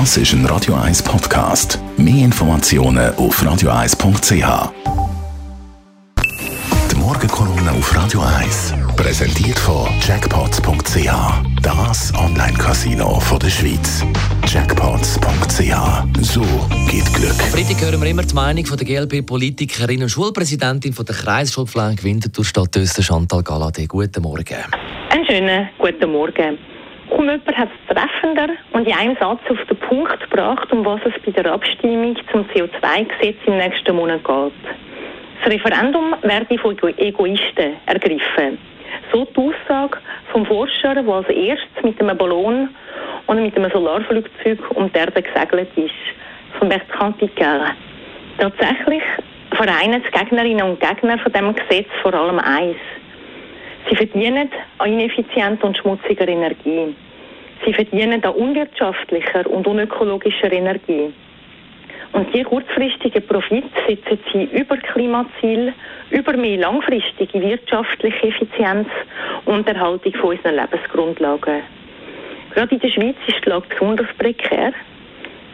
Das ist ein Radio 1 Podcast. Mehr Informationen auf radio1.ch. Die Morgenkolumne auf Radio 1 präsentiert von Jackpots.ch. Das Online-Casino der Schweiz. Jackpots.ch. So geht Glück. Freitag hören wir immer die Meinung von der GLP-Politikerin und Schulpräsidentin von der Kreisschulpflege Winterthur Stadt Öster, Chantal Galladay. Guten Morgen. Einen schönen guten Morgen. Kaum jemand hat es treffender und in einem Satz auf den Punkt gebracht, um was es bei der Abstimmung zum CO2-Gesetz im nächsten Monat geht. Das Referendum werde von Egoisten ergriffen. So die Aussage vom Forscher, der als erstes mit einem Ballon und mit einem Solarflugzeug um die Erde gesegelt ist, von Bertrand Piquet. Tatsächlich vereinen die Gegnerinnen und Gegner von diesem Gesetz vor allem eins. Sie verdienen an ineffizienter und schmutziger Energie. Sie verdienen an unwirtschaftlicher und unökologischer Energie. Und die kurzfristigen Profit setzen sie über Klimaziel, über mehr langfristige wirtschaftliche Effizienz und Erhaltung von unseren Lebensgrundlagen. Gerade in der Schweiz ist die Lage besonders prekär.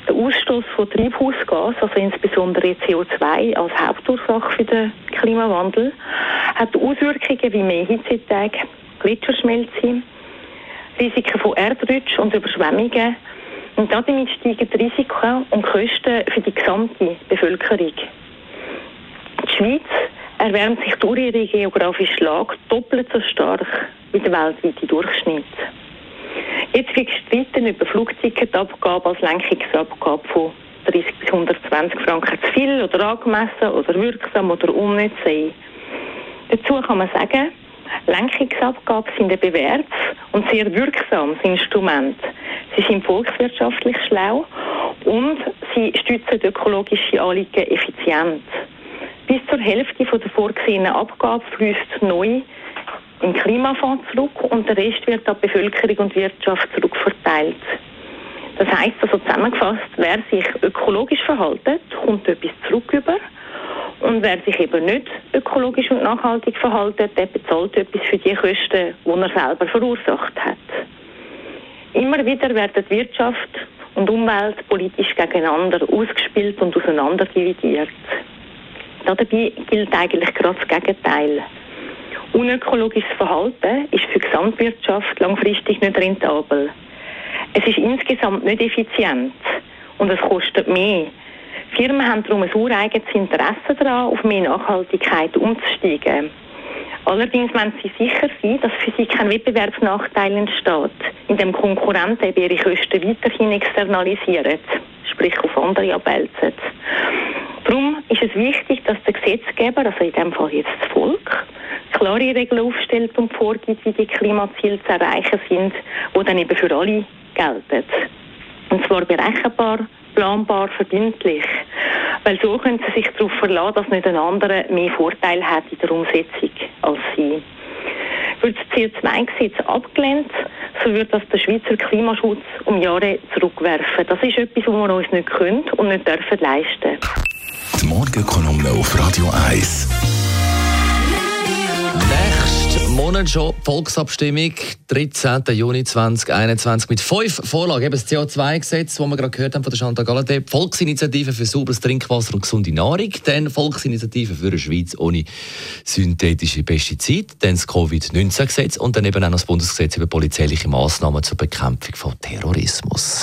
Der Ausstoß von Treibhausgas, also insbesondere CO2 als Hauptursache für den Klimawandel, hat Auswirkungen wie mehr Hitzetage, Gletscherschmelze, Risiken von Erdrutsch und Überschwemmungen und damit steigen die Risiken und Kosten für die gesamte Bevölkerung. Die Schweiz erwärmt sich durch ihre geografische Lage doppelt so stark wie der weltweite Durchschnitt. Jetzt wird gestritten über Flugticketabgabe als Lenkungsabgabe von 30 bis 120 Franken zu viel oder angemessen oder wirksam oder unnütz sei. Dazu kann man sagen, Lenkungsabgaben sind ein bewährtes und sehr wirksames Instrument. Sie sind volkswirtschaftlich schlau und sie stützen ökologische Anliegen effizient. Bis zur Hälfte von der vorgesehenen Abgabe fließt neu im Klimafonds zurück und der Rest wird an Bevölkerung und Wirtschaft zurückverteilt. Das heißt also zusammengefasst, wer sich ökologisch verhält, kommt etwas zurück über und wer sich eben nicht ökologisch und nachhaltig verhält, der bezahlt etwas für die Kosten, die er selber verursacht hat. Immer wieder werden Wirtschaft und Umwelt politisch gegeneinander ausgespielt und auseinanderdividiert. Dabei gilt eigentlich gerade das Gegenteil. Unökologisches Verhalten ist für die Gesamtwirtschaft langfristig nicht rentabel. Es ist insgesamt nicht effizient und es kostet mehr. Firmen haben darum ein ureigenes Interesse daran, auf mehr Nachhaltigkeit umzusteigen. Allerdings wollen sie sicher sein, dass für sie kein Wettbewerbsnachteil entsteht, indem Konkurrenten ihre Kosten weiterhin externalisieren, sprich auf andere abwälzen. Darum ist es wichtig, dass der Gesetzgeber, also in dem Fall jetzt das Volk, klare Regeln aufstellt und vorgibt, wie die Klimaziele zu erreichen sind, die dann eben für alle gelten. Und zwar berechenbar, planbar, verbindlich. Weil so können sie sich darauf verlassen, dass nicht ein anderer mehr Vorteil hat in der Umsetzung als sie. Wird das CO2-Gesetz abgelehnt, so wird das der Schweizer Klimaschutz um Jahre zurückwerfen. Das ist etwas, was wir uns nicht können und nicht dürfen leisten. Die Morgenkolumne auf Radio 1. Monat schon Volksabstimmung, 13. Juni 2021, mit fünf Vorlagen. Eben das CO2-Gesetz, das wir gerade gehört haben von der Chantal Galladay, Volksinitiative für sauberes Trinkwasser und gesunde Nahrung, dann Volksinitiative für eine Schweiz ohne synthetische Pestizide, dann das Covid-19-Gesetz und dann eben auch noch das Bundesgesetz über polizeiliche Massnahmen zur Bekämpfung von Terrorismus.